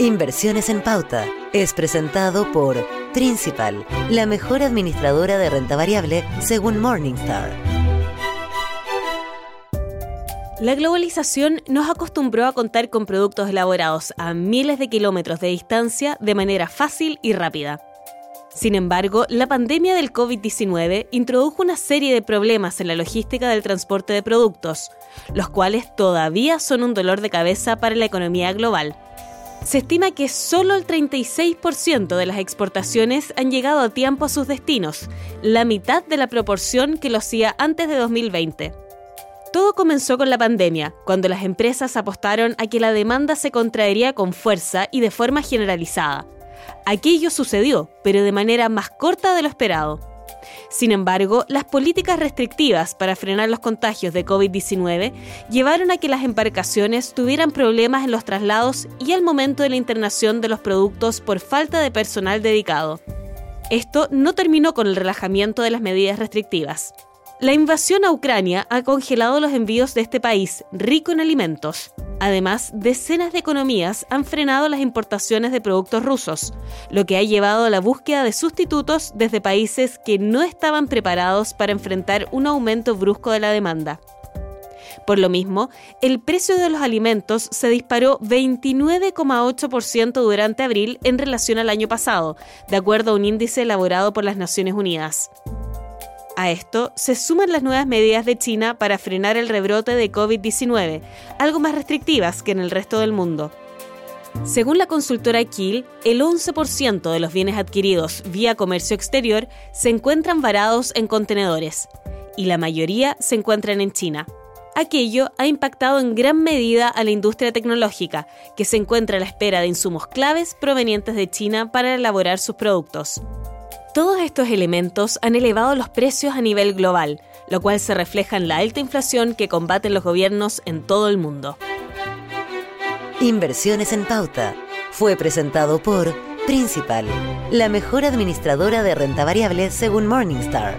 Inversiones en Pauta es presentado por Principal, la mejor administradora de renta variable según Morningstar. La globalización nos acostumbró a contar con productos elaborados a miles de kilómetros de distancia de manera fácil y rápida. Sin embargo, la pandemia del COVID-19 introdujo una serie de problemas en la logística del transporte de productos, los cuales todavía son un dolor de cabeza para la economía global. Se estima que solo el 36% de las exportaciones han llegado a tiempo a sus destinos, la mitad de la proporción que lo hacía antes de 2020. Todo comenzó con la pandemia, cuando las empresas apostaron a que la demanda se contraería con fuerza y de forma generalizada. Aquello sucedió, pero de manera más corta de lo esperado. Sin embargo, las políticas restrictivas para frenar los contagios de COVID-19 llevaron a que las embarcaciones tuvieran problemas en los traslados y al momento de la internación de los productos por falta de personal dedicado. Esto no terminó con el relajamiento de las medidas restrictivas. La invasión a Ucrania ha congelado los envíos de este país, rico en alimentos. Además, decenas de economías han frenado las importaciones de productos rusos, lo que ha llevado a la búsqueda de sustitutos desde países que no estaban preparados para enfrentar un aumento brusco de la demanda. Por lo mismo, el precio de los alimentos se disparó 29,8% durante abril en relación al año pasado, de acuerdo a un índice elaborado por las Naciones Unidas. A esto se suman las nuevas medidas de China para frenar el rebrote de COVID-19, algo más restrictivas que en el resto del mundo. Según la consultora Kiel, el 11% de los bienes adquiridos vía comercio exterior se encuentran varados en contenedores y la mayoría se encuentran en China. Aquello ha impactado en gran medida a la industria tecnológica, que se encuentra a la espera de insumos claves provenientes de China para elaborar sus productos. Todos estos elementos han elevado los precios a nivel global, lo cual se refleja en la alta inflación que combaten los gobiernos en todo el mundo. Inversiones en Pauta fue presentado por Principal, la mejor administradora de renta variable según Morningstar.